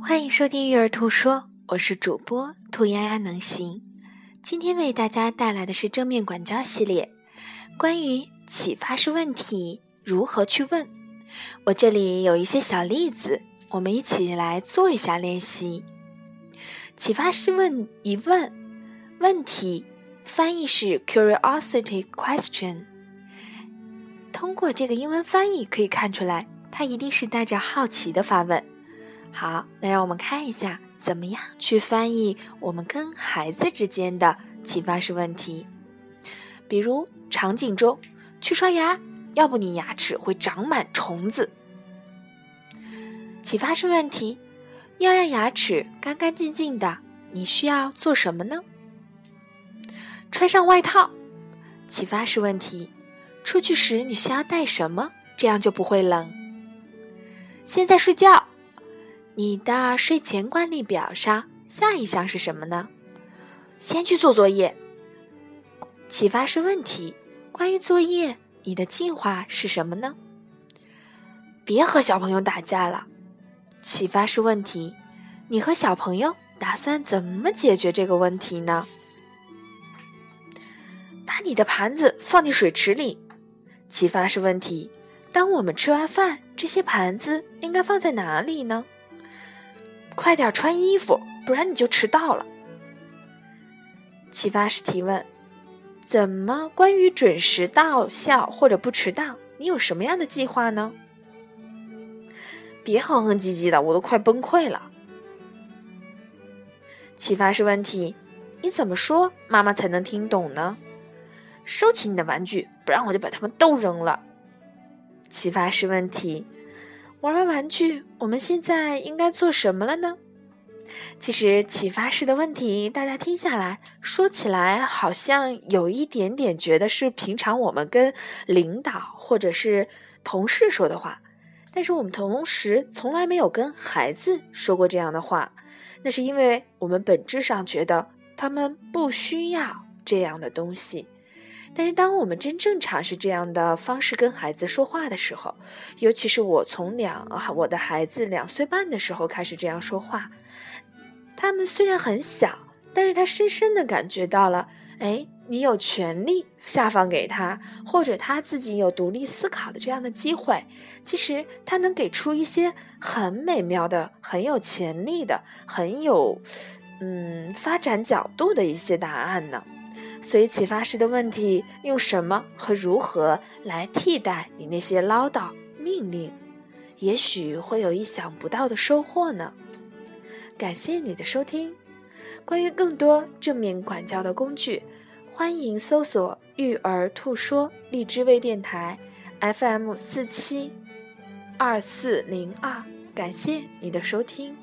欢迎收听《育儿兔说》，我是主播兔丫丫能行。今天为大家带来的是正面管教系列，关于启发式问题如何去问。我这里有一些小例子，我们一起来做一下练习。启发式问一问问题，翻译是 curiosity question。通过这个英文翻译可以看出来，他一定是带着好奇的发问。好，那让我们看一下，怎么样去翻译我们跟孩子之间的启发式问题。比如场景中，去刷牙，要不你牙齿会长满虫子。启发式问题，要让牙齿干干净净的，你需要做什么呢？穿上外套。启发式问题，出去时你需要带什么，这样就不会冷。现在睡觉。你的睡前惯例表上下一项是什么呢？先去做作业。启发式问题：关于作业，你的计划是什么呢？别和小朋友打架了。启发式问题：你和小朋友打算怎么解决这个问题呢？把你的盘子放进水池里。启发式问题：当我们吃完饭，这些盘子应该放在哪里呢？快点穿衣服，不然你就迟到了。启发式提问：怎么关于准时到校或者不迟到，你有什么样的计划呢？别哼哼唧唧的，我都快崩溃了。启发式问题：你怎么说妈妈才能听懂呢？收起你的玩具，不然我就把它们都扔了。启发式问题。玩完玩具，我们现在应该做什么了呢？其实启发式的问题，大家听下来说起来，好像有一点点觉得是平常我们跟领导或者是同事说的话，但是我们同时从来没有跟孩子说过这样的话。那是因为我们本质上觉得他们不需要这样的东西。但是，当我们真正尝试这样的方式跟孩子说话的时候，尤其是我从两我的孩子两岁半的时候开始这样说话，他们虽然很小，但是他深深的感觉到了，哎，你有权利下放给他，或者他自己有独立思考的这样的机会。其实他能给出一些很美妙的、很有潜力的、很有嗯发展角度的一些答案呢。所以，启发式的问题，用什么和如何来替代你那些唠叨命令，也许会有意想不到的收获呢？感谢你的收听。关于更多正面管教的工具，欢迎搜索“育儿兔说”荔枝微电台 FM 四七二四零二。感谢你的收听。